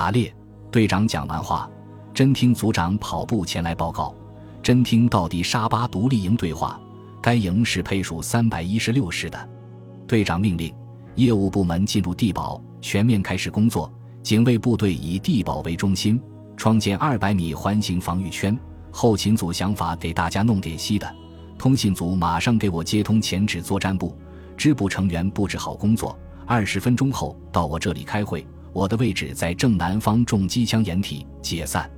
打猎。队长讲完话，真听组长跑步前来报告：真听到底沙巴独立营对话，该营是配属三百一十六师的。队长命令业务部门进入地堡，全面开始工作。警卫部队以地堡为中心，创建二百米环形防御圈。后勤组想法给大家弄点稀的，通信组马上给我接通前指作战部，支部成员布置好工作。二十分钟后到我这里开会，我的位置在正南方重机枪掩体。解散，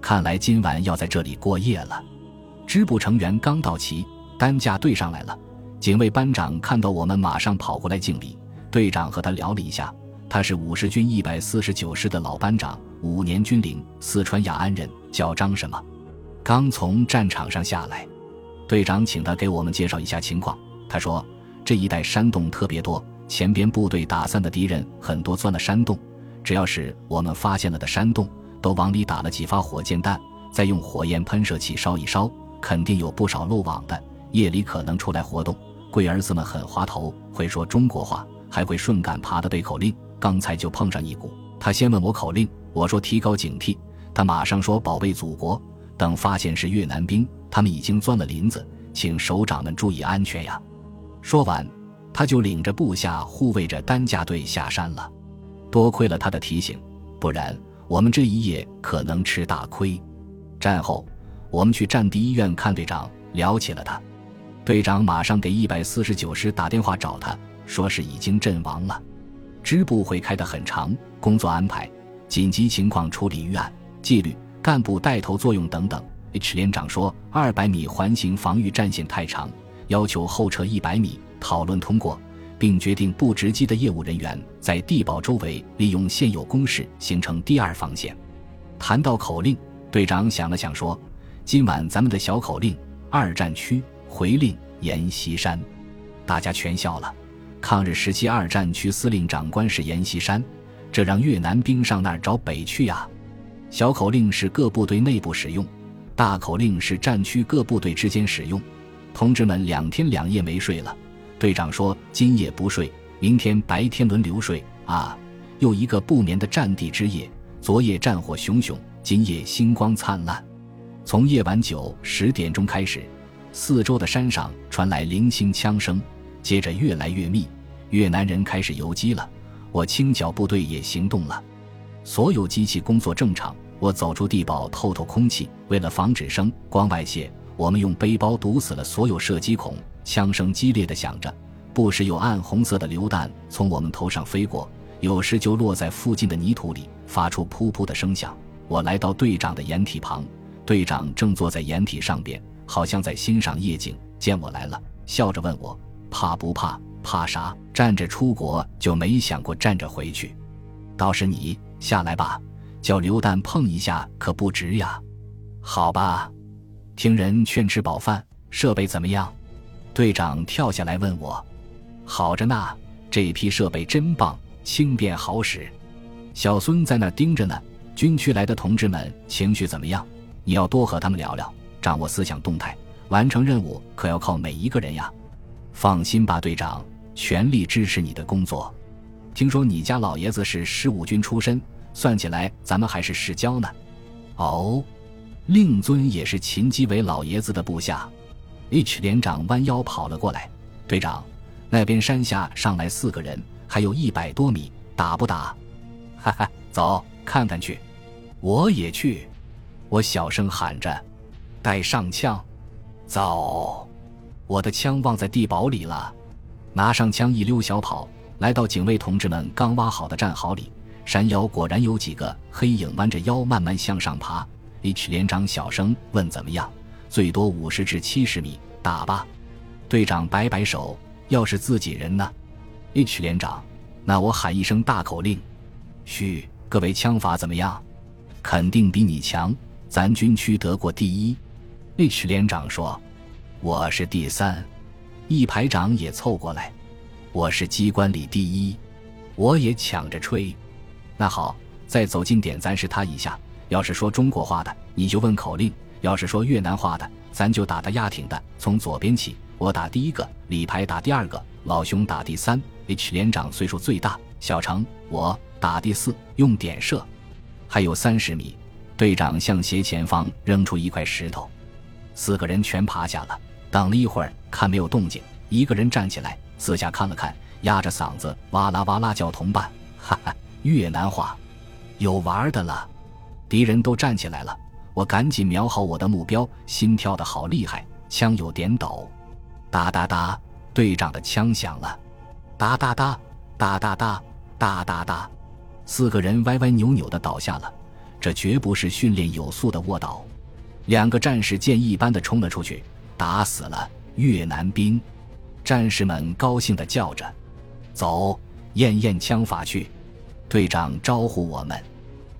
看来今晚要在这里过夜了。支部成员刚到齐，担架队上来了。警卫班长看到我们，马上跑过来敬礼。队长和他聊了一下，他是五十军一百四十九师的老班长，五年军龄，四川雅安人，叫张什么。刚从战场上下来，队长请他给我们介绍一下情况。他说：“这一带山洞特别多，前边部队打散的敌人很多，钻了山洞。只要是我们发现了的山洞，都往里打了几发火箭弹，再用火焰喷射器烧一烧，肯定有不少漏网的。夜里可能出来活动。贵儿子们很滑头，会说中国话，还会顺杆爬的背口令。刚才就碰上一股，他先问我口令，我说提高警惕，他马上说保卫祖国。”等发现是越南兵，他们已经钻了林子，请首长们注意安全呀！说完，他就领着部下护卫着担架队下山了。多亏了他的提醒，不然我们这一夜可能吃大亏。战后，我们去战地医院看队长，聊起了他。队长马上给一百四十九师打电话找他，说是已经阵亡了。支部会开得很长，工作安排、紧急情况处理预案、纪律。干部带头作用等等。H 连长说，二百米环形防御战线太长，要求后撤一百米。讨论通过，并决定不直机的业务人员在地堡周围利用现有工事形成第二防线。谈到口令，队长想了想说：“今晚咱们的小口令，二战区回令阎锡山。”大家全笑了。抗日时期二战区司令长官是阎锡山，这让越南兵上那儿找北去呀。小口令是各部队内部使用，大口令是战区各部队之间使用。同志们两天两夜没睡了。队长说：“今夜不睡，明天白天轮流睡。”啊，又一个不眠的战地之夜。昨夜战火熊熊，今夜星光灿烂。从夜晚九十点钟开始，四周的山上传来零星枪声，接着越来越密。越南人开始游击了，我清剿部队也行动了。所有机器工作正常。我走出地堡透透空气。为了防止声光外泄，我们用背包堵死了所有射击孔。枪声激烈的响着，不时有暗红色的榴弹从我们头上飞过，有时就落在附近的泥土里，发出噗噗的声响。我来到队长的掩体旁，队长正坐在掩体上边，好像在欣赏夜景。见我来了，笑着问我：“怕不怕？怕啥？站着出国就没想过站着回去。倒是你。”下来吧，叫榴弹碰一下可不值呀。好吧，听人劝吃饱饭。设备怎么样？队长跳下来问我。好着呢，这批设备真棒，轻便好使。小孙在那盯着呢。军区来的同志们情绪怎么样？你要多和他们聊聊，掌握思想动态。完成任务可要靠每一个人呀。放心吧，队长，全力支持你的工作。听说你家老爷子是十五军出身，算起来咱们还是世交呢。哦，令尊也是秦基伟老爷子的部下。H 连长弯腰跑了过来，队长，那边山下上来四个人，还有一百多米，打不打？哈哈，走，看看去。我也去。我小声喊着，带上枪，走。我的枪忘在地堡里了，拿上枪一溜小跑。来到警卫同志们刚挖好的战壕里，山腰果然有几个黑影弯着腰慢慢向上爬。H 连长小声问：“怎么样？最多五十至七十米，打吧。”队长摆摆手：“要是自己人呢？”H 连长：“那我喊一声大口令。”“嘘，各位枪法怎么样？肯定比你强。咱军区得过第一。”H 连长说：“我是第三。”一排长也凑过来。我是机关里第一，我也抢着吹。那好，再走近点，咱试他一下。要是说中国话的，你就问口令；要是说越南话的，咱就打他压挺的。从左边起，我打第一个，李排打第二个，老熊打第三。H 连长岁数最大，小程我打第四，用点射。还有三十米。队长向斜前方扔出一块石头，四个人全趴下了。等了一会儿，看没有动静，一个人站起来，四下看了看，压着嗓子哇啦哇啦叫同伴：“哈哈，越南话，有玩的了！”敌人都站起来了，我赶紧瞄好我的目标，心跳的好厉害，枪有点抖。哒哒哒，队长的枪响了，哒哒哒，哒哒哒，哒哒哒，四个人歪歪扭扭的倒下了。这绝不是训练有素的卧倒，两个战士箭一般的冲了出去，打死了越南兵。战士们高兴的叫着：“走，验验枪法去！”队长招呼我们，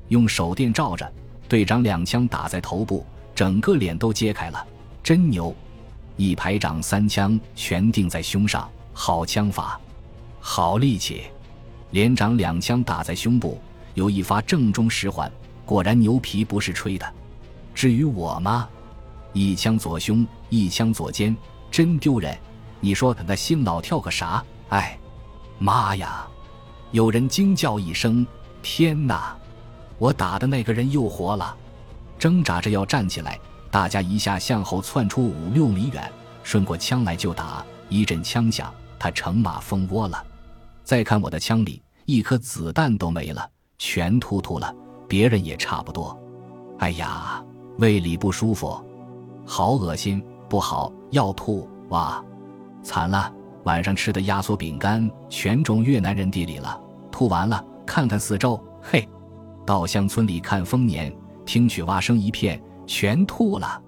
用手电照着，队长两枪打在头部，整个脸都揭开了，真牛！一排长三枪全定在胸上，好枪法，好力气。连长两枪打在胸部，有一发正中十环。果然牛皮不是吹的，至于我吗？一枪左胸，一枪左肩，真丢人！你说他那心老跳个啥？哎，妈呀！有人惊叫一声：“天哪！”我打的那个人又活了，挣扎着要站起来，大家一下向后窜出五六米远，顺过枪来就打。一阵枪响，他乘马蜂窝了。再看我的枪里，一颗子弹都没了，全突突了。别人也差不多，哎呀，胃里不舒服，好恶心，不好，要吐哇！惨了，晚上吃的压缩饼干全种越南人地里了，吐完了，看看四周，嘿，到乡村里看丰年，听取蛙声一片，全吐了。